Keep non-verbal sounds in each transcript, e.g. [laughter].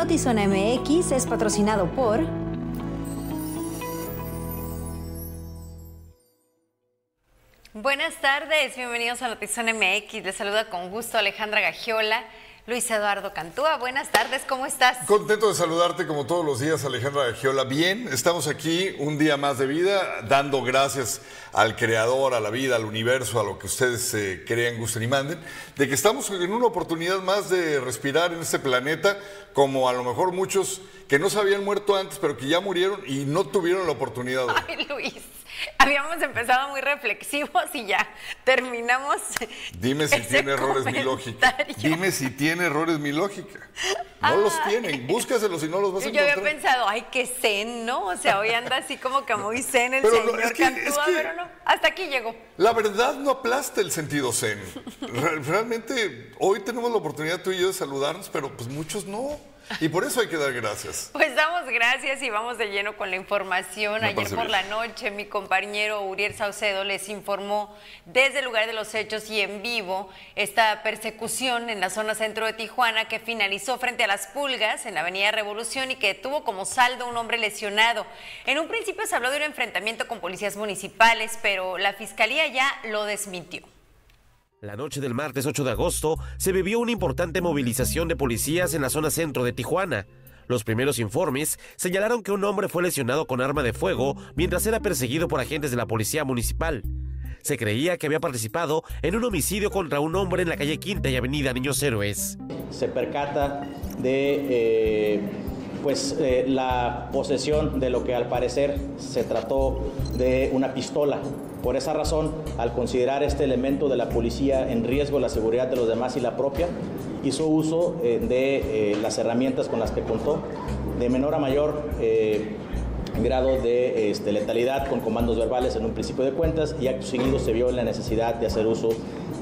Notizona MX es patrocinado por... Buenas tardes, bienvenidos a Notizona MX. Les saluda con gusto Alejandra Gagiola. Luis Eduardo Cantúa, buenas tardes, ¿cómo estás? Contento de saludarte como todos los días, Alejandra de Giola. Bien, estamos aquí un día más de vida, dando gracias al Creador, a la vida, al universo, a lo que ustedes eh, crean, gusten y manden, de que estamos en una oportunidad más de respirar en este planeta, como a lo mejor muchos que no se habían muerto antes, pero que ya murieron y no tuvieron la oportunidad. Ay, Luis. Habíamos empezado muy reflexivos y ya terminamos. Dime si tiene errores mi lógica. Dime si tiene errores mi lógica. No los tienen. Búscaselos y no los vas a Yo encontrar. había pensado, ay, qué zen, ¿no? O sea, hoy anda así como que muy zen el Pero no, señor es que- Cantúa, es que- pero no. Hasta aquí llegó. La verdad no aplasta el sentido zen. Re- Realmente hoy tenemos la oportunidad tú y yo de saludarnos, pero pues muchos no. Y por eso hay que dar gracias. Pues damos gracias y vamos de lleno con la información. Me Ayer por bien. la noche mi compañero Uriel Saucedo les informó desde el lugar de los hechos y en vivo esta persecución en la zona centro de Tijuana que finalizó frente a las pulgas en la Avenida Revolución y que tuvo como saldo un hombre lesionado. En un principio se habló de un enfrentamiento con policías municipales, pero la fiscalía ya lo desmintió. La noche del martes 8 de agosto se vivió una importante movilización de policías en la zona centro de Tijuana. Los primeros informes señalaron que un hombre fue lesionado con arma de fuego mientras era perseguido por agentes de la policía municipal. Se creía que había participado en un homicidio contra un hombre en la calle Quinta y Avenida Niños Héroes. se percata de eh, pues eh, la posesión de lo que al parecer se trató de una pistola. Por esa razón, al considerar este elemento de la policía en riesgo la seguridad de los demás y la propia, hizo uso eh, de eh, las herramientas con las que contó, de menor a mayor grado de este, letalidad con comandos verbales en un principio de cuentas y acto seguido se vio en la necesidad de hacer uso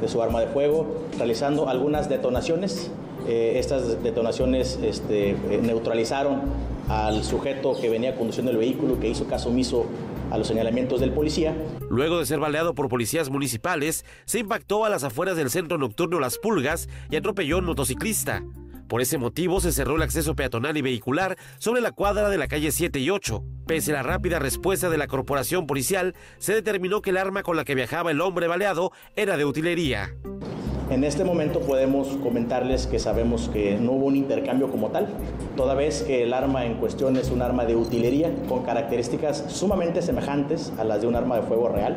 de su arma de fuego, realizando algunas detonaciones. Eh, estas detonaciones este, eh, neutralizaron al sujeto que venía conduciendo el vehículo, que hizo caso omiso a los señalamientos del policía. Luego de ser baleado por policías municipales, se impactó a las afueras del centro nocturno Las Pulgas y atropelló a un motociclista. Por ese motivo se cerró el acceso peatonal y vehicular sobre la cuadra de la calle 7 y 8. Pese a la rápida respuesta de la corporación policial, se determinó que el arma con la que viajaba el hombre baleado era de utilería. En este momento podemos comentarles que sabemos que no hubo un intercambio como tal, toda vez que el arma en cuestión es un arma de utilería con características sumamente semejantes a las de un arma de fuego real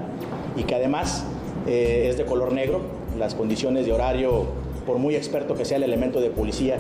y que además eh, es de color negro. Las condiciones de horario, por muy experto que sea el elemento de policía,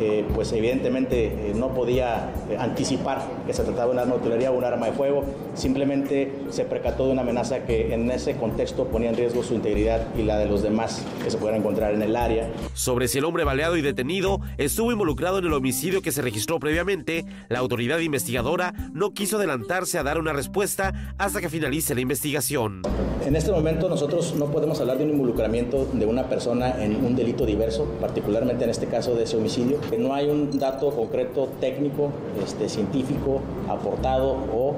eh, pues evidentemente eh, no podía eh, anticipar que se trataba de un arma de utilería o un arma de fuego, simplemente se percató de una amenaza que en ese contexto ponía en riesgo su integridad y la de los demás que se pudieran encontrar en el área. Sobre si el hombre baleado y detenido estuvo involucrado en el homicidio que se registró previamente, la autoridad investigadora no quiso adelantarse a dar una respuesta hasta que finalice la investigación. En este momento nosotros no podemos hablar de un involucramiento de una persona en un delito diverso, particularmente en este caso de ese homicidio. No hay un dato concreto técnico, este, científico, aportado o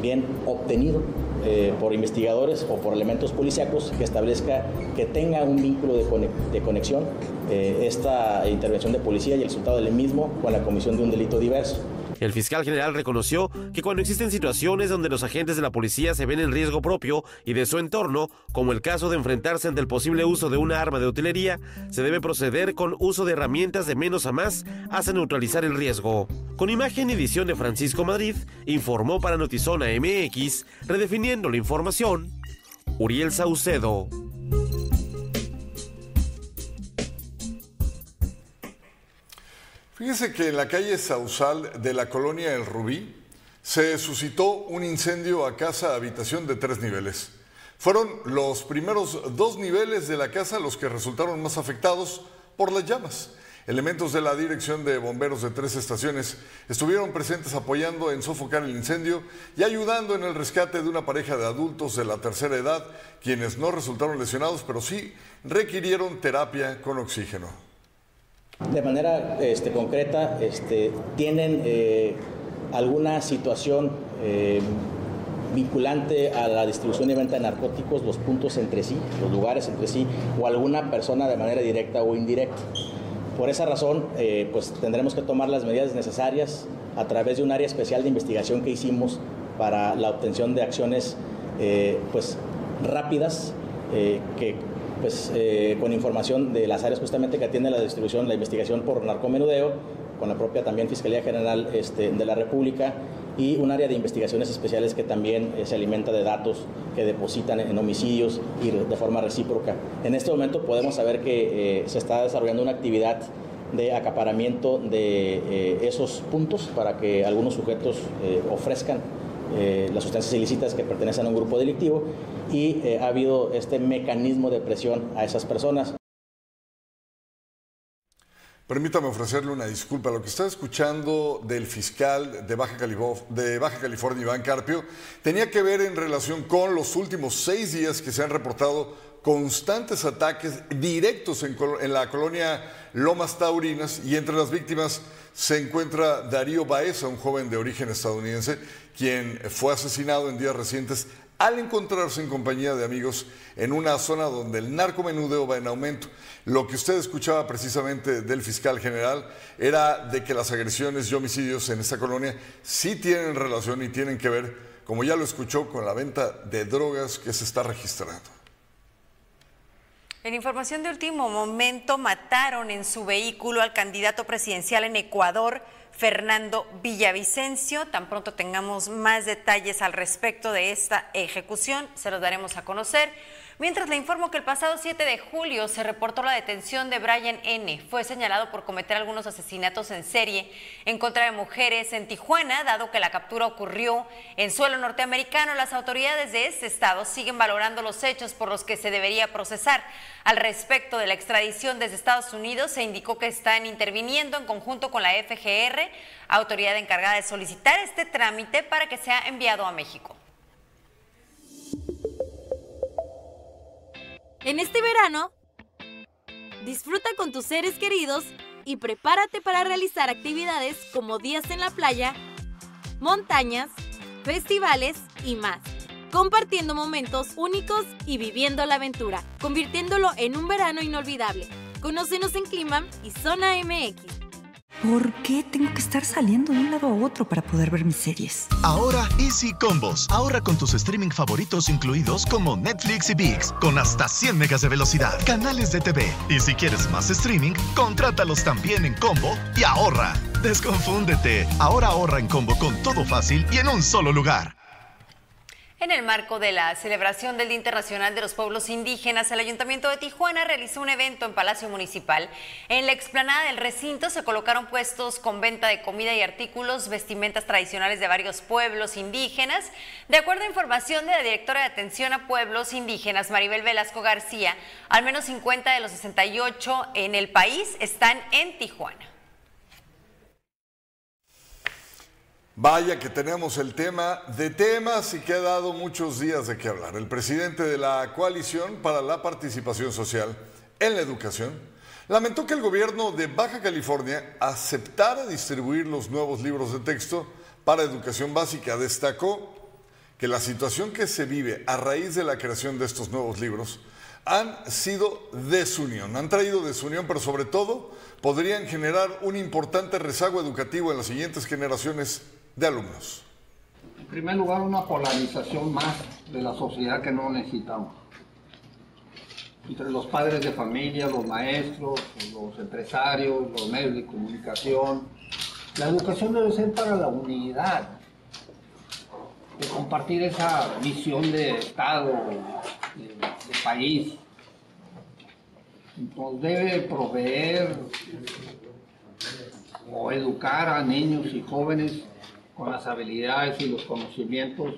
bien obtenido eh, por investigadores o por elementos policíacos que establezca que tenga un vínculo de, cone- de conexión eh, esta intervención de policía y el resultado del mismo con la comisión de un delito diverso. El fiscal general reconoció que cuando existen situaciones donde los agentes de la policía se ven en riesgo propio y de su entorno, como el caso de enfrentarse ante el posible uso de una arma de utilería, se debe proceder con uso de herramientas de menos a más hasta neutralizar el riesgo. Con imagen y edición de Francisco Madrid, informó para Notizona MX, redefiniendo la información, Uriel Saucedo. Fíjese que en la calle Sausal de la colonia El Rubí se suscitó un incendio a casa habitación de tres niveles. Fueron los primeros dos niveles de la casa los que resultaron más afectados por las llamas. Elementos de la Dirección de Bomberos de tres estaciones estuvieron presentes apoyando en sofocar el incendio y ayudando en el rescate de una pareja de adultos de la tercera edad, quienes no resultaron lesionados, pero sí requirieron terapia con oxígeno. De manera este, concreta, este, ¿tienen eh, alguna situación eh, vinculante a la distribución y venta de narcóticos, los puntos entre sí, los lugares entre sí, o alguna persona de manera directa o indirecta? Por esa razón, eh, pues tendremos que tomar las medidas necesarias a través de un área especial de investigación que hicimos para la obtención de acciones pues, rápidas, que pues, con información de las áreas justamente que atienden la distribución, la investigación por narcomenudeo, con la propia también Fiscalía General este, de la República y un área de investigaciones especiales que también se alimenta de datos que depositan en homicidios y de forma recíproca. En este momento podemos saber que eh, se está desarrollando una actividad de acaparamiento de eh, esos puntos para que algunos sujetos eh, las sustancias ilícitas que pertenecen a un grupo delictivo y ha habido este mecanismo de presión a esas personas. Permítame ofrecerle una disculpa. Lo que está escuchando del fiscal de Baja, de Baja, California, Iván Carpio, tenía que ver en relación con los últimos seis días que se han reportado constantes ataques directos en, la colonia Lomas Taurinas y entre las víctimas se encuentra Darío Baeza, un joven de origen estadounidense, quien fue asesinado en días recientes al encontrarse en compañía de amigos en una zona donde el narcomenudeo va en aumento. Lo que usted escuchaba precisamente del fiscal general era de que las agresiones y homicidios en esta colonia sí tienen relación y tienen que ver, como ya lo escuchó, con la venta de drogas que se está registrando. En información de último momento, mataron en su vehículo al candidato presidencial en Ecuador, Fernando Villavicencio. Tan pronto tengamos más detalles al respecto de esta ejecución, se los daremos a conocer. Mientras le informo que el pasado 7 de julio se reportó la detención de Brian N. Fue señalado por cometer algunos asesinatos en serie en contra de mujeres en Tijuana, dado que la captura ocurrió en suelo norteamericano. Las autoridades de este estado siguen valorando los hechos por los que se debería procesar. Al respecto de la extradición desde Estados Unidos, se indicó que están interviniendo en conjunto con la FGR, autoridad encargada de solicitar este trámite para que sea enviado a México. En este verano, disfruta con tus seres queridos y prepárate para realizar actividades como días en la playa, montañas, festivales y más, compartiendo momentos únicos y viviendo la aventura, convirtiéndolo en un verano inolvidable. Conócenos en Clima y Zona MX. ¿Por qué tengo que estar saliendo de un lado a otro para poder ver mis series? Ahora Easy Combos. Ahorra con tus streaming favoritos incluidos como Netflix y VIX, con hasta 100 megas de velocidad, canales de TV. Y si quieres más streaming, contrátalos también en combo y ahorra. Desconfúndete. Ahora ahorra en combo con todo fácil y en un solo lugar. En el marco de la celebración del Día Internacional de los Pueblos Indígenas, el Ayuntamiento de Tijuana realizó un evento en Palacio Municipal. En la explanada del recinto se colocaron puestos con venta de comida y artículos, vestimentas tradicionales de varios pueblos indígenas. De acuerdo a información de la directora de Atención a Pueblos Indígenas, Maribel Velasco García, al menos 50 de los 68 en el país están en Tijuana. Vaya que tenemos el tema de temas y que ha dado muchos días de qué hablar. El presidente de la Coalición para la Participación Social en la Educación lamentó que el gobierno de Baja California aceptara distribuir los nuevos libros de texto para educación básica. Destacó que la situación que se vive a raíz de la creación de estos nuevos libros han sido desunión, han traído desunión, pero sobre todo podrían generar un importante rezago educativo en las siguientes generaciones de alumnos? En primer lugar, una polarización más de la sociedad que no necesitamos. Entre los padres de familia, los maestros, los empresarios, los medios de comunicación. La educación debe ser para la unidad, de compartir esa visión de Estado, de, país. Nos debe proveer o educar a niños y jóvenes con las habilidades y los conocimientos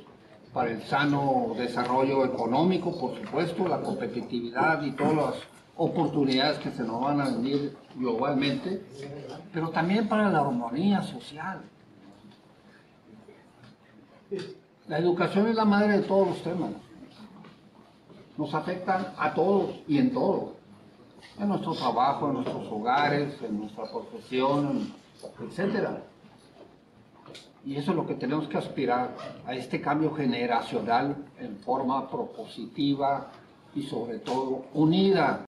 para el sano desarrollo económico, por supuesto, la competitividad y todas las oportunidades que se nos van a venir globalmente, pero también para la armonía social. La educación es la madre de todos los temas. Nos afectan a todos y en todo. En nuestro trabajo, en nuestros hogares, en nuestra profesión, etcétera. Y eso es lo que tenemos que aspirar, a este cambio generacional en forma propositiva y sobre todo unida.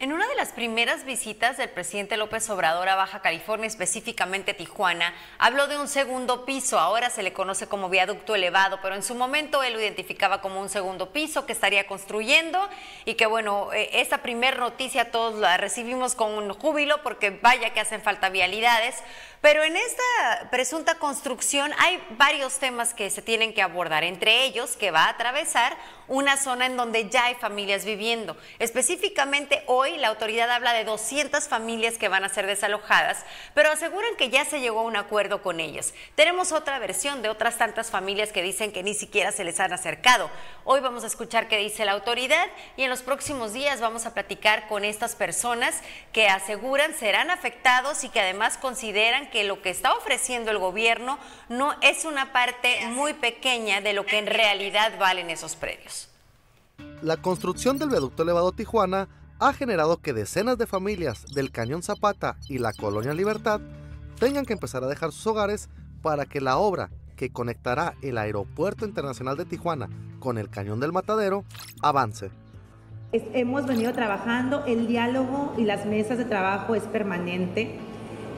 En una de las primeras visitas del presidente López Obrador a Baja California, específicamente Tijuana, habló de un segundo piso, ahora se le conoce como viaducto elevado, pero en su momento él lo identificaba como un segundo piso que estaría construyendo y que bueno, eh, esta primera noticia todos la recibimos con un júbilo porque vaya que hacen falta vialidades, pero en esta presunta construcción hay varios temas que se tienen que abordar, entre ellos que va a atravesar una zona en donde ya hay familias viviendo. Específicamente hoy la autoridad habla de 200 familias que van a ser desalojadas, pero aseguran que ya se llegó a un acuerdo con ellos. Tenemos otra versión de otras tantas familias que dicen que ni siquiera se les han acercado. Hoy vamos a escuchar qué dice la autoridad y en los próximos días vamos a platicar con estas personas que aseguran serán afectados y que además consideran que lo que está ofreciendo el gobierno no es una parte muy pequeña de lo que en realidad valen esos predios. La construcción del viaducto elevado Tijuana ha generado que decenas de familias del Cañón Zapata y la Colonia Libertad tengan que empezar a dejar sus hogares para que la obra que conectará el Aeropuerto Internacional de Tijuana con el Cañón del Matadero avance. hemos venido trabajando, el diálogo y las mesas de trabajo es permanente.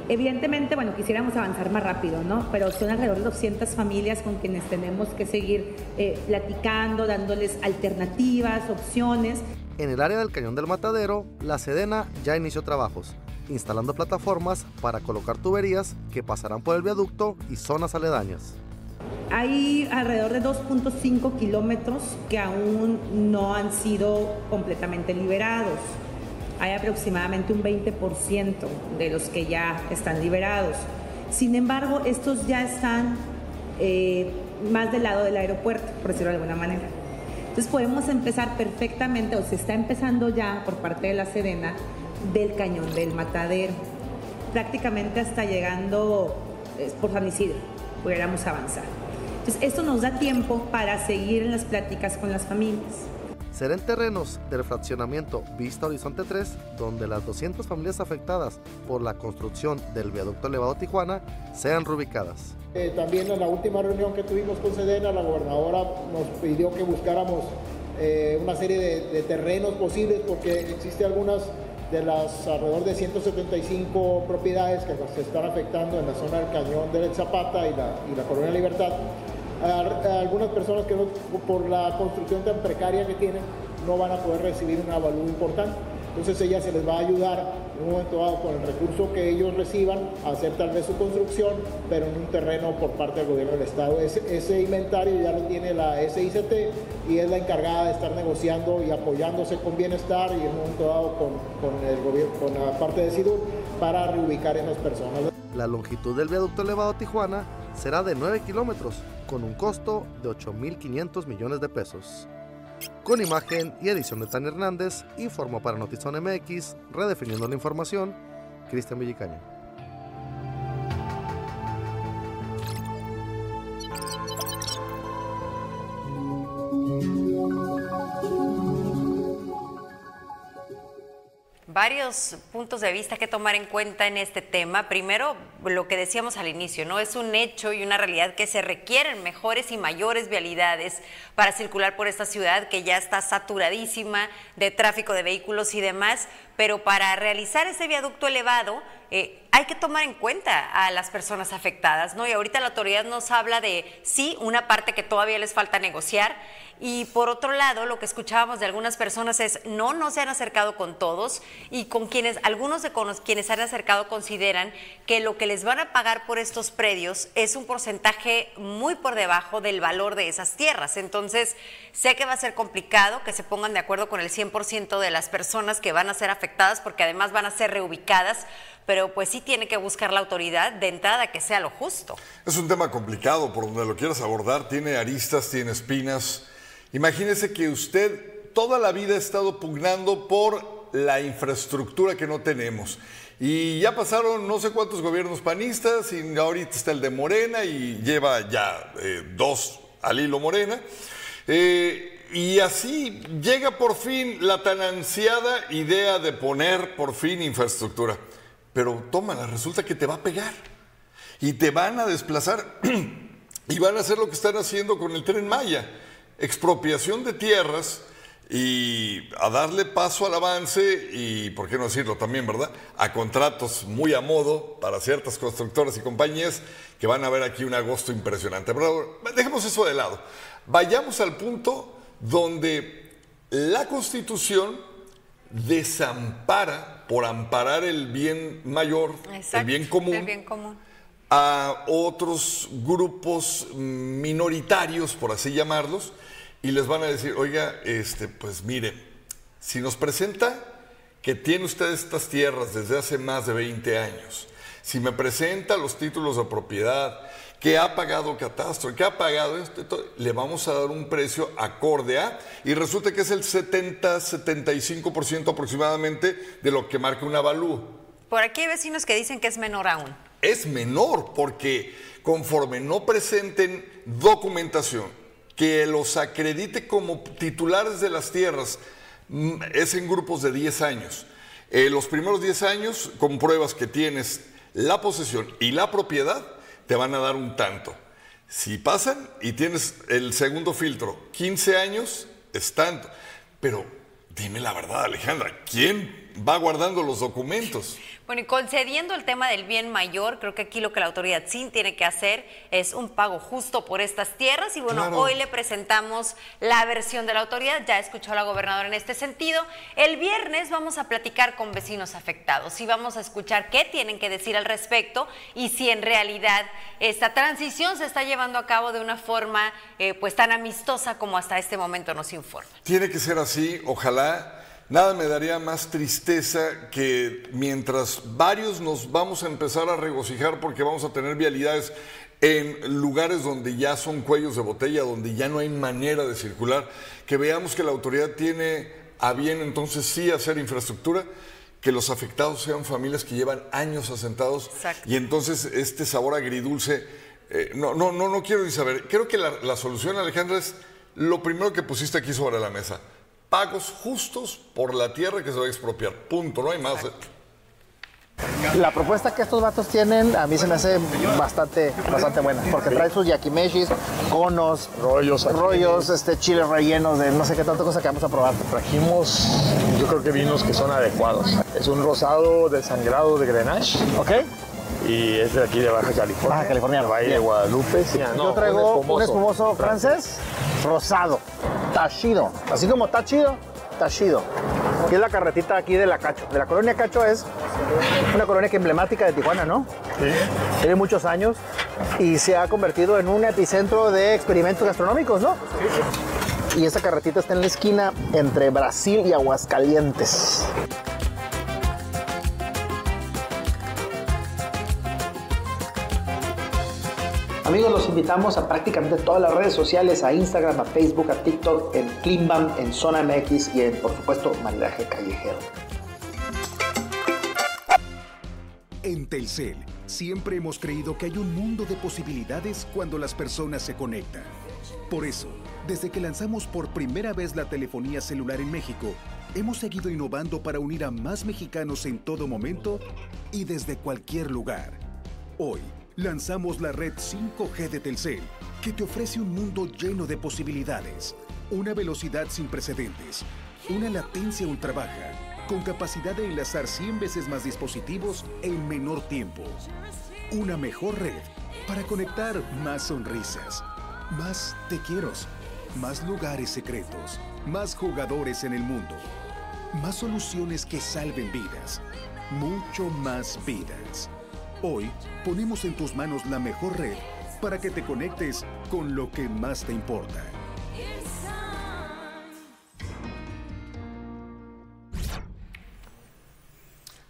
Evidentemente, bueno, quisiéramos avanzar más rápido, ¿no? Pero son alrededor de 200 familias con quienes tenemos que seguir eh, platicando, dándoles alternativas, opciones. En el área del Cañón del Matadero, la Sedena ya inició trabajos, instalando plataformas para colocar tuberías que pasarán por el viaducto y zonas aledañas. Hay alrededor de 2.5 kilómetros que aún no han sido completamente liberados hay aproximadamente un 20% de los que ya están liberados. Sin embargo, estos ya están eh, más del lado del aeropuerto, por decirlo de alguna manera. Entonces podemos empezar perfectamente, o se está empezando ya por parte de la Sedena, del cañón del matadero, prácticamente hasta llegando eh, por San Isidro, pudiéramos avanzar. Entonces esto nos da tiempo para seguir en las pláticas con las familias será en terrenos del fraccionamiento Vista Horizonte 3, donde las 200 familias afectadas por la construcción del viaducto elevado Tijuana sean reubicadas. Eh, también en la última reunión que tuvimos con Sedena, la gobernadora nos pidió que buscáramos eh, una serie de, terrenos posibles porque existe algunas de las alrededor de 175 propiedades que se están afectando en la zona del Cañón del Zapata y la, y la Colonia Libertad a, algunas personas que por la construcción tan precaria que tienen no van a poder recibir un avalúo importante. Entonces ella se les va a ayudar en un momento dado con el recurso que ellos reciban a hacer tal vez su construcción, pero en un terreno por parte del gobierno del Estado. Ese, inventario ya lo tiene la SICT y es la encargada de estar negociando y apoyándose con bienestar y en un momento dado con, con el gobierno, con la parte de SIDUR para reubicar a esas personas. La longitud del viaducto elevado Tijuana será de 9 kilómetros con un costo de 8.500 millones de pesos. Con imagen y edición de Tania Hernández, informó para Notizón MX, redefiniendo la información, Cristian Villicaña. Varios puntos de vista que tomar en cuenta en este tema. Primero, lo que decíamos al inicio, ¿no? Es un hecho y una realidad que se requieren mejores y mayores vialidades para circular por esta ciudad que ya está saturadísima de tráfico de vehículos y demás, pero para realizar ese viaducto elevado eh, hay que tomar en cuenta a las personas afectadas, ¿no? Y ahorita la autoridad nos habla de, sí, una parte que todavía les falta negociar, y por otro lado, lo que escuchábamos de algunas personas es, no, no se han acercado con todos y con quienes, algunos de quienes se han acercado consideran que lo que les van a pagar por estos predios es un porcentaje muy por debajo del valor de esas tierras. Entonces, sé que va a ser complicado que se pongan de acuerdo con el 100% de las personas que van a ser afectadas porque además van a ser reubicadas, pero pues sí tiene que buscar la autoridad de entrada que sea lo justo. Es un tema complicado por donde lo quieras abordar, tiene aristas, tiene espinas. Imagínese que usted toda la vida ha estado pugnando por la infraestructura que no tenemos. Y ya pasaron no sé cuántos gobiernos panistas y ahorita está el de Morena y lleva ya eh, dos al hilo Morena. Eh, y así llega por fin la tan ansiada idea de poner por fin infraestructura. Pero tómala, resulta que te va a pegar. Y te van a desplazar [clears throat] y van a hacer lo que están haciendo con el tren Maya expropiación de tierras y a darle paso al avance y, por qué no decirlo también, ¿verdad? A contratos muy a modo para ciertas constructoras y compañías que van a ver aquí un agosto impresionante. Pero dejemos eso de lado. Vayamos al punto donde la Constitución desampara por amparar el bien mayor, el bien común. El bien común a otros grupos minoritarios, por así llamarlos, y les van a decir, oiga, este, pues mire, si nos presenta que tiene usted estas tierras desde hace más de 20 años, si me presenta los títulos de propiedad, que ha pagado catastro, que ha pagado esto, le vamos a dar un precio acorde a, y resulta que es el 70-75% aproximadamente de lo que marca un avalúo. Por aquí hay vecinos que dicen que es menor aún es menor porque conforme no presenten documentación que los acredite como titulares de las tierras, mm, es en grupos de 10 años. Eh, los primeros 10 años, con pruebas que tienes la posesión y la propiedad, te van a dar un tanto. Si pasan y tienes el segundo filtro, 15 años, es tanto. Pero dime la verdad, Alejandra, ¿quién va guardando los documentos? Bueno, y concediendo el tema del bien mayor, creo que aquí lo que la autoridad sí tiene que hacer es un pago justo por estas tierras. Y bueno, hoy le presentamos la versión de la autoridad. Ya escuchó a la gobernadora en este sentido. El viernes vamos a platicar con vecinos afectados y vamos a escuchar qué tienen que decir al respecto y si en realidad esta transición se está llevando a cabo de una forma eh, pues tan amistosa como hasta este momento nos informa. Tiene que ser así, ojalá. Nada me daría más tristeza que mientras varios nos vamos a empezar a regocijar porque vamos a tener vialidades en lugares donde ya son cuellos de botella, donde ya no hay manera de circular, que veamos que la autoridad tiene a bien entonces sí hacer infraestructura, que los afectados sean familias que llevan años asentados y entonces este sabor agridulce, eh, no, no, no, no quiero ni saber, creo que la, la solución Alejandra es lo primero que pusiste aquí sobre la mesa pagos justos por la tierra que se va a expropiar. Punto, no hay más. ¿eh? La propuesta que estos vatos tienen a mí se me hace bastante, bastante buena, porque trae sus yakimeshis, conos, rollos, rollos, este, chiles rellenos de no sé qué tanta cosa que vamos a probar. Trajimos, yo creo que vinos que son adecuados. Es un rosado desangrado de Grenache. Ok. Y es de aquí de Baja California. Baja California. Valle de Guadalupe. yo traigo un espumoso, francés rosado, tachido. Así como está chido, tachido. Aquí es la carretita aquí de la Cacho. De la colonia Cacho es una colonia emblemática de Tijuana, ¿no? Sí. Tiene muchos años y se ha convertido en un epicentro de experimentos gastronómicos, ¿no? Sí. Y esa carretita está en la esquina entre Brasil y Aguascalientes. Amigos, los invitamos a prácticamente todas las redes sociales, a Instagram, a Facebook, a TikTok, en Klimbam, en Zona MX y en, por supuesto, Maridaje Callejero. En Telcel, siempre hemos creído que hay un mundo de posibilidades cuando las personas se conectan. Por eso, desde que lanzamos por primera vez la telefonía celular en México, hemos seguido innovando para unir a más mexicanos en todo momento y desde cualquier lugar. Hoy, lanzamos la red 5G de Telcel, que te ofrece un mundo lleno de posibilidades, una velocidad sin precedentes, una latencia ultra baja, con capacidad de enlazar 100 veces más dispositivos en menor tiempo. Una mejor red para conectar más sonrisas, más te quiero, más lugares secretos, más jugadores en el mundo, más soluciones que salven vidas, mucho más vidas. Hoy ponemos en tus manos la mejor red para que te conectes con lo que más te importa.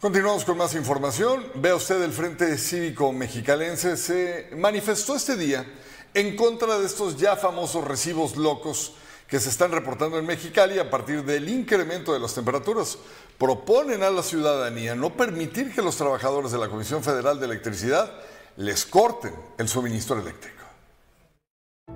Continuamos con más información. Vea usted, el Frente Cívico Mexicalense se manifestó este día en contra de estos ya famosos recibos locos que se están reportando en Mexicali a partir del incremento de las temperaturas. Proponen a la ciudadanía no permitir que los trabajadores de la Comisión Federal de Electricidad les corten el suministro eléctrico.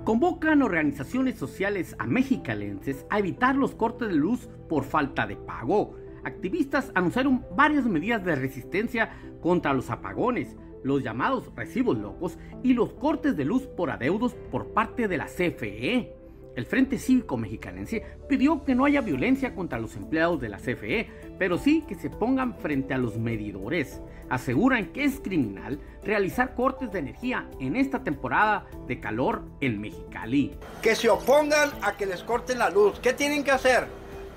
Convocan organizaciones sociales a mexicalenses a evitar los cortes de luz por falta de pago. Activistas anunciaron varias medidas de resistencia contra los apagones, los llamados recibos locos y los cortes de luz por adeudos por parte de la CFE. El Frente Cívico Mexicanense pidió que no haya violencia contra los empleados de la CFE, pero sí que se pongan frente a los medidores. Aseguran que es criminal realizar cortes de energía en esta temporada de calor en Mexicali. Que se opongan a que les corten la luz. ¿Qué tienen que hacer?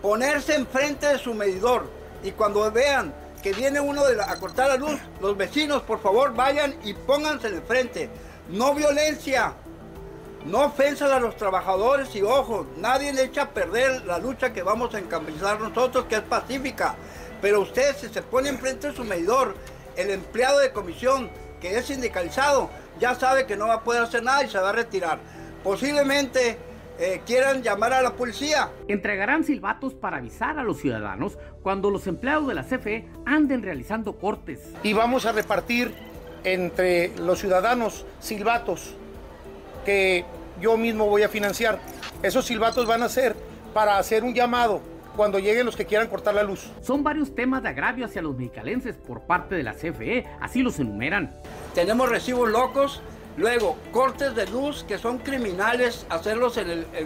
Ponerse enfrente de su medidor y cuando vean que viene uno a cortar la luz, los vecinos por favor vayan y pónganse en frente. No violencia, no ofensas a los trabajadores y ojo, nadie le echa a perder la lucha que vamos a encabezar nosotros, que es pacífica. Pero usted si se pone enfrente de su medidor, el empleado de comisión que es sindicalizado, ya sabe que no va a poder hacer nada y se va a retirar. Posiblemente eh, quieran llamar a la policía. Entregarán silbatos para avisar a los ciudadanos cuando los empleados de la CFE anden realizando cortes. Y vamos a repartir entre los ciudadanos silbatos que yo mismo voy a financiar. Esos silbatos van a ser para hacer un llamado cuando lleguen los que quieran cortar la luz. Son varios temas de agravio hacia los mexicalenses por parte de la CFE, así los enumeran. Tenemos recibos locos, luego cortes de luz que son criminales, hacerlos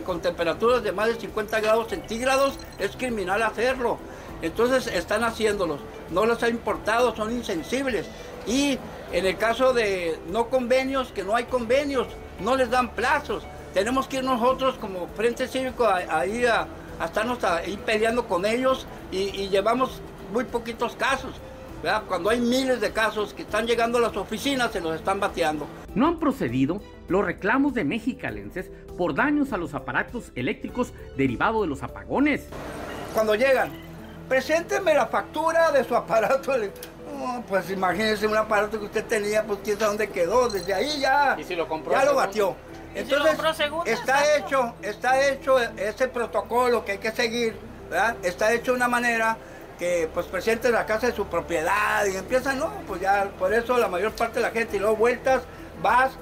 con temperaturas de más de 50 grados centígrados es criminal hacerlo. Entonces están haciéndolos, no les ha importado, son insensibles. Y en el caso de no convenios, que no hay convenios, no les dan plazos. Tenemos que ir nosotros como Frente Cívico ahí a, a, estarnos ahí peleando con ellos y, llevamos muy poquitos casos. Cuando hay miles de casos que están llegando a las oficinas, se los están bateando. No han procedido los reclamos de mexicalenses por daños a los aparatos eléctricos derivados de los apagones. Cuando llegan, preséntenme la factura de su aparato eléctrico pues imagínese un aparato que usted tenía, pues quién sabe dónde quedó. Desde ahí ya, ya lo batió. Entonces, está hecho, está hecho ese protocolo que hay que seguir, ¿verdad? Está hecho de una manera que pues presente la casa de su propiedad y empieza, no, pues ya, por eso la mayor parte de la gente, y luego vueltas, vas,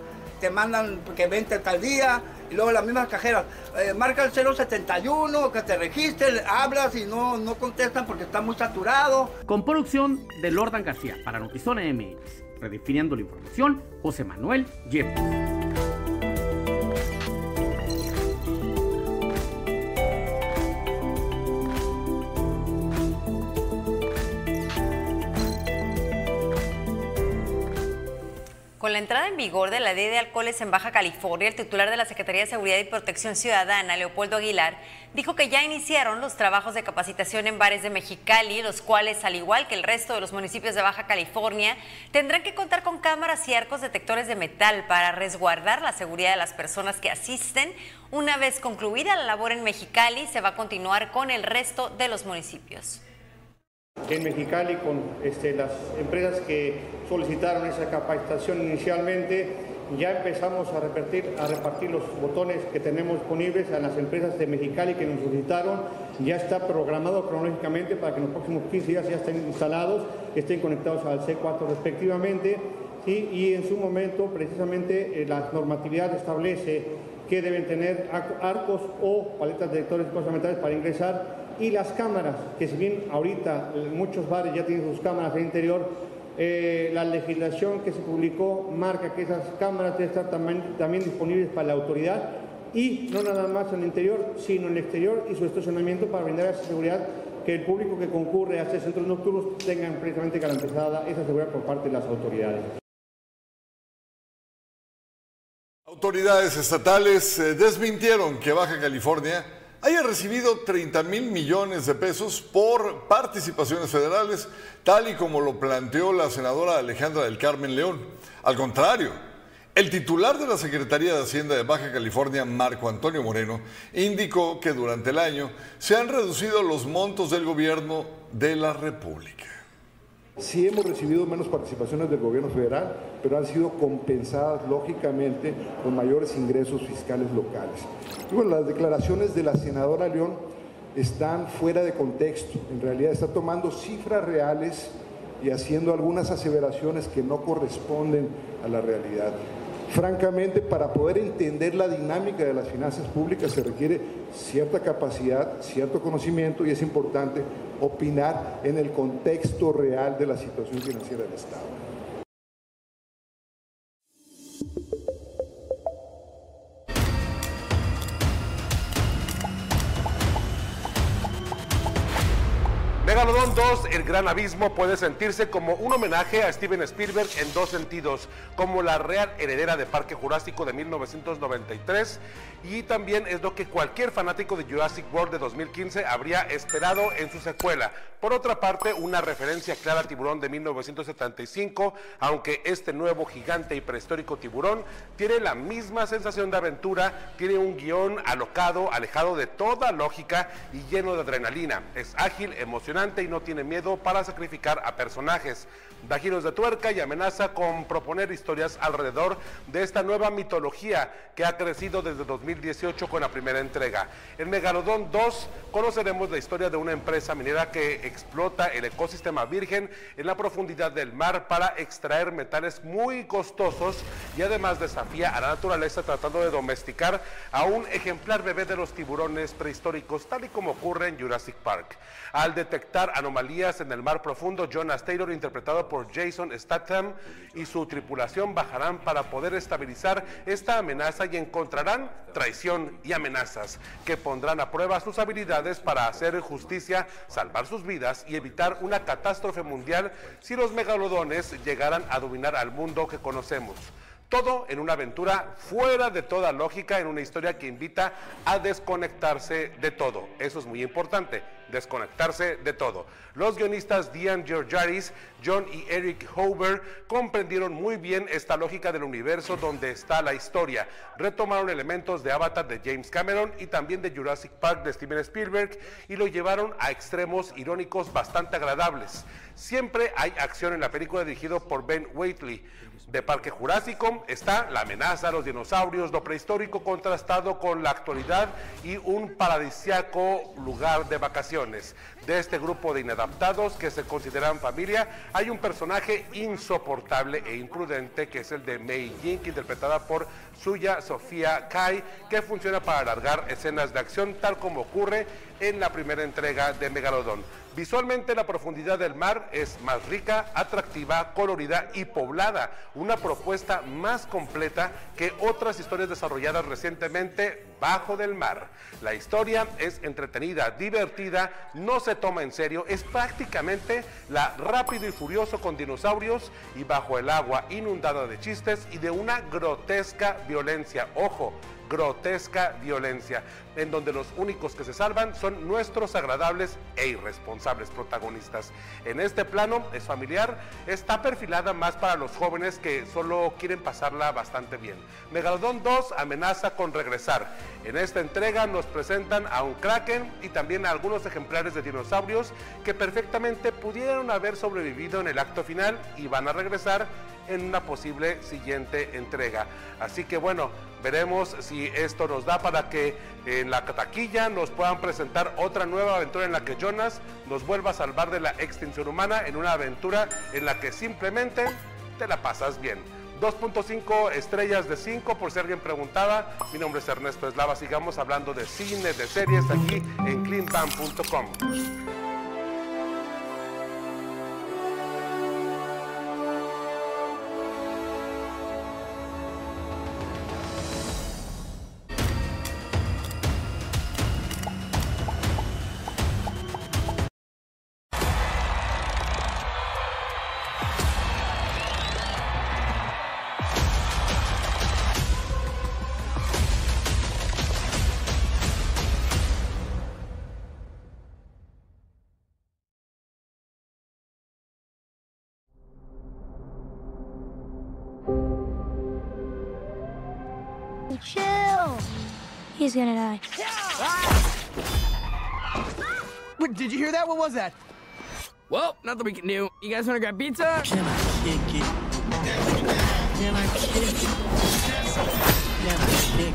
te mandan que vente tal día, y luego las mismas cajeras, eh, marca el 071, que te registre, hablas y no, no contestan porque está muy saturado. Con producción de Lordan García para Notizona MX, redefiniendo la información, José Manuel Yepes. La entrada en vigor de la ley de alcoholes en Baja California, el titular de la Secretaría de Seguridad y Protección Ciudadana, Leopoldo Aguilar, dijo que ya iniciaron los trabajos de capacitación en bares de Mexicali, los cuales, al igual que el resto de los municipios de Baja California, tendrán que contar con cámaras y arcos detectores de metal para resguardar la seguridad de las personas que asisten. Una vez concluida la labor en Mexicali, se va a continuar con el resto de los municipios en Mexicali con este, las empresas que solicitaron esa capacitación inicialmente. Ya empezamos a repartir, a repartir los botones que tenemos disponibles a las empresas de Mexicali que nos solicitaron. Ya está programado cronológicamente para que en los próximos 15 días ya estén instalados, estén conectados al C4 respectivamente. Y en su momento, precisamente, eh, la normatividad establece que deben tener arcos o paletas de detectores fundamentales para ingresar y las cámaras, que si bien ahorita muchos bares ya tienen sus cámaras el interior, eh, la legislación que se publicó marca que esas cámaras deben estar también, también disponibles para la autoridad y no nada más en el interior, sino en el exterior y su estacionamiento para brindar esa seguridad que el público que concurre a estos centros nocturnos tengan precisamente garantizada esa seguridad por parte de las autoridades. Autoridades estatales eh, desmintieron que Baja California haya recibido 30 mil millones de pesos por participaciones federales, tal y como lo planteó la senadora Alejandra del Carmen León. Al contrario, el titular de la Secretaría de Hacienda de Baja California, Marco Antonio Moreno, indicó que durante el año se han reducido los montos del gobierno de la República. Sí hemos recibido menos participaciones del gobierno federal, pero han sido compensadas lógicamente con mayores ingresos fiscales locales. bueno, las declaraciones de la senadora León están fuera de contexto. En realidad está tomando cifras reales y haciendo algunas aseveraciones que no corresponden a la realidad. Francamente, para poder entender la dinámica de las finanzas públicas se requiere cierta capacidad, cierto conocimiento y es importante opinar en el contexto real de la situación financiera del Estado. 2, El Gran Abismo, puede sentirse como un homenaje a Steven Spielberg en dos sentidos, como la real heredera de Parque Jurásico de 1993 y también es lo que cualquier fanático de Jurassic World de 2015 habría esperado en su secuela. Por otra parte, una referencia clara a Tiburón de 1975, aunque este nuevo gigante y prehistórico tiburón tiene la misma sensación de aventura, tiene un guion alocado, alejado de toda lógica y lleno de adrenalina. Es ágil, emocionante y no tiene miedo para sacrificar a personajes da giros de tuerca y amenaza con proponer historias alrededor de esta nueva mitología que ha crecido desde 2018 con la primera entrega. En Megalodon 2 conoceremos la historia de una empresa minera que explota el ecosistema virgen en la profundidad del mar para extraer metales muy costosos y además desafía a la naturaleza tratando de domesticar a un ejemplar bebé de los tiburones prehistóricos tal y como ocurre en Jurassic Park. Al detectar anomalías en el mar profundo, Jonas Taylor, interpretado por Jason Statham, y su tripulación bajarán para poder estabilizar esta amenaza y encontrarán traición y amenazas que pondrán a prueba sus habilidades para hacer justicia, salvar sus vidas y evitar una catástrofe mundial si los megalodones llegaran a dominar al mundo que conocemos. Todo en una aventura fuera de toda lógica, en una historia que invita a desconectarse de todo. Eso es muy importante, desconectarse de todo. Los guionistas Diane Georgaris, John y Eric Hoover comprendieron muy bien esta lógica del universo donde está la historia. Retomaron elementos de Avatar de James Cameron y también de Jurassic Park de Steven Spielberg y lo llevaron a extremos irónicos bastante agradables. Siempre hay acción en la película dirigido por Ben Waitley de Parque Jurásico está la amenaza a los dinosaurios, lo prehistórico contrastado con la actualidad y un paradisiaco lugar de vacaciones. De este grupo de inadaptados que se consideran familia, hay un personaje insoportable e imprudente que es el de Mei Jing, interpretada por Suya Sofía Kai, que funciona para alargar escenas de acción tal como ocurre en la primera entrega de Megalodon. Visualmente la profundidad del mar es más rica, atractiva, colorida y poblada, una propuesta más completa que otras historias desarrolladas recientemente bajo del mar. La historia es entretenida, divertida, no se toma en serio, es prácticamente la rápido y furioso con dinosaurios y bajo el agua inundada de chistes y de una grotesca violencia. Ojo, grotesca violencia, en donde los únicos que se salvan son nuestros agradables e irresponsables protagonistas. En este plano es familiar, está perfilada más para los jóvenes que solo quieren pasarla bastante bien. Megalodon 2 amenaza con regresar. En esta entrega nos presentan a un kraken y también a algunos ejemplares de dinosaurios que perfectamente pudieron haber sobrevivido en el acto final y van a regresar en una posible siguiente entrega. Así que bueno, veremos si esto nos da para que en la taquilla nos puedan presentar otra nueva aventura en la que Jonas nos vuelva a salvar de la extinción humana en una aventura en la que simplemente te la pasas bien. 2.5 estrellas de 5 por si alguien preguntaba. Mi nombre es Ernesto Eslava. Sigamos hablando de cine, de series aquí en cleanbam.com. He's gonna die. Wait, did you hear that? What was that? Well, nothing we can do. You guys want to grab pizza? Can I kick it? Can I kick it? Can I kick it?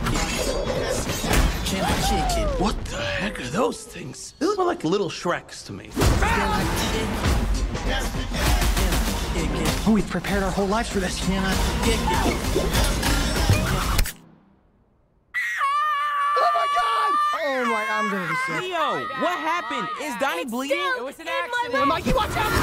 Can I kick it? What the heck are those things? They look more like little Shreks to me. Can I kick it? Can I kick it? Oh, we've prepared our whole lives for this. Can I kick it? I'm gonna be sick. Leo, what happened? Is Donnie bleeding? It was an accident. Mikey, watch out!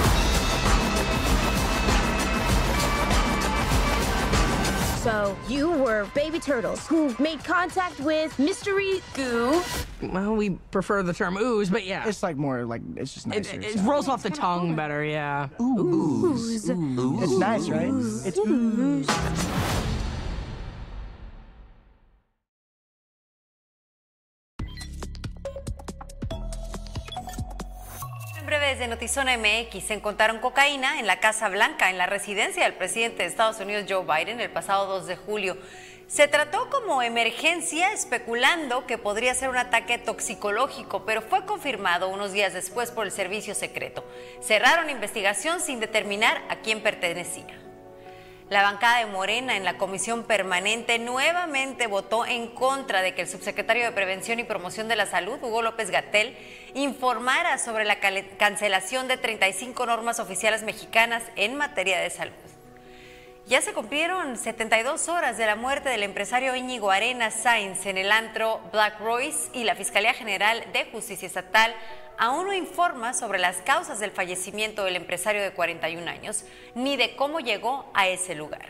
So you were baby turtles who made contact with mystery goo. Well, we prefer the term ooze, but yeah. It's like more like it's just nicer. It, it rolls off the tongue better, yeah. Ooze. It's nice, right? It's ooze. En de Notizona MX encontraron cocaína en la Casa Blanca, en la residencia del presidente de Estados Unidos Joe Biden el pasado 2 de julio. Se trató como emergencia especulando que podría ser un ataque toxicológico, pero fue confirmado unos días después por el servicio secreto. Cerraron investigación sin determinar a quién pertenecía. La bancada de Morena en la comisión permanente nuevamente votó en contra de que el subsecretario de Prevención y Promoción de la Salud, Hugo López Gatel, informara sobre la cancelación de 35 normas oficiales mexicanas en materia de salud. Ya se cumplieron 72 horas de la muerte del empresario Íñigo Arenas Sainz en el antro Black Royce y la Fiscalía General de Justicia Estatal aún no informa sobre las causas del fallecimiento del empresario de 41 años ni de cómo llegó a ese lugar.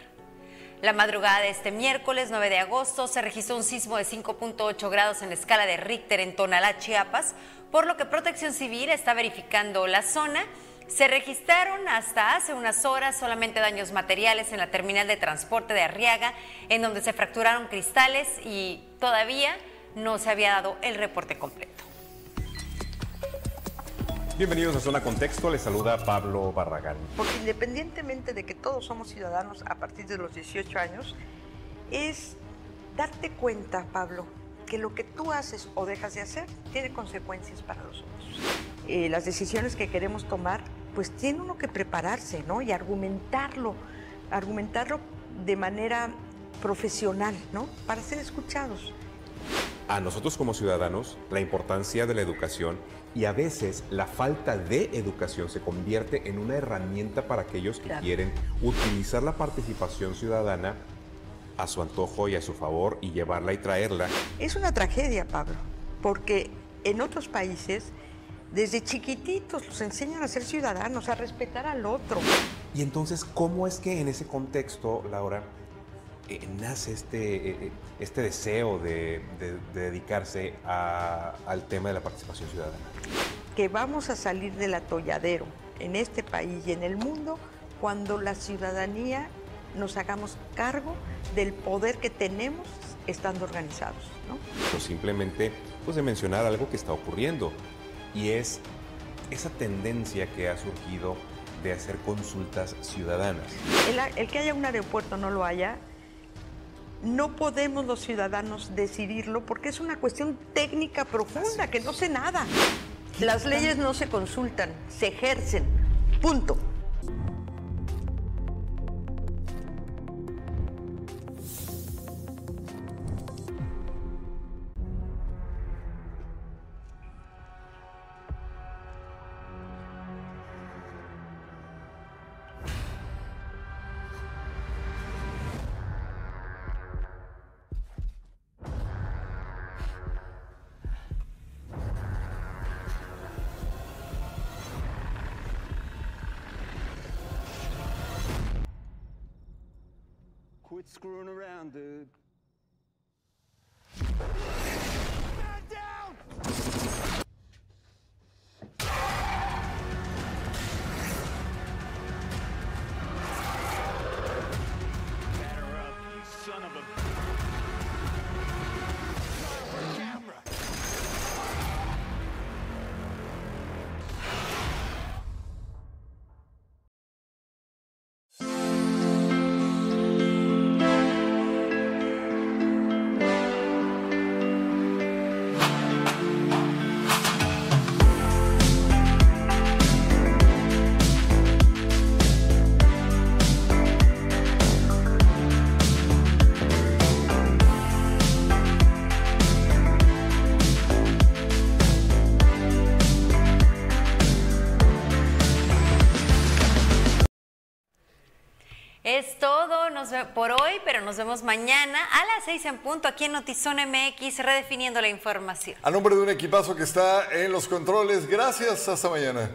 La madrugada de este miércoles 9 de agosto se registró un sismo de 5.8 grados en la escala de Richter en Tonalá, Chiapas, por lo que Protección Civil está verificando la zona se registraron hasta hace unas horas solamente daños materiales en la terminal de transporte de Arriaga, en donde se fracturaron cristales y todavía no se había dado el reporte completo. Bienvenidos a Zona Contexto, les saluda Pablo Barragán. Porque independientemente de que todos somos ciudadanos a partir de los 18 años, es darte cuenta, Pablo, que lo que tú haces o dejas de hacer tiene consecuencias para los otros. Eh, las decisiones que queremos tomar, pues tiene uno que prepararse, ¿no? Y argumentarlo, argumentarlo de manera profesional, ¿no? Para ser escuchados. A nosotros como ciudadanos, la importancia de la educación y a veces la falta de educación se convierte en una herramienta para aquellos que quieren utilizar la participación ciudadana a su antojo y a su favor y llevarla y traerla. Es una tragedia, Pablo, porque en otros países desde chiquititos los enseñan a ser ciudadanos, a respetar al otro. Y entonces, ¿cómo es que en ese contexto, Laura, eh, nace este, eh, este deseo de, dedicarse al tema de la participación ciudadana? Que vamos a salir del atolladero en este país y en el mundo cuando la ciudadanía nos hagamos cargo del poder que tenemos estando organizados. ¿no? Simplemente pues, de mencionar algo que está ocurriendo y es esa tendencia que ha surgido de hacer consultas ciudadanas. El, que haya un aeropuerto no lo haya, no podemos los ciudadanos decidirlo porque es una cuestión técnica profunda, que no sé nada. Las leyes no se consultan, se ejercen. Punto. Por hoy, pero nos vemos mañana a las 6 en punto aquí en Notizón MX, redefiniendo la información. A nombre de un equipazo que está en los controles, gracias, hasta mañana.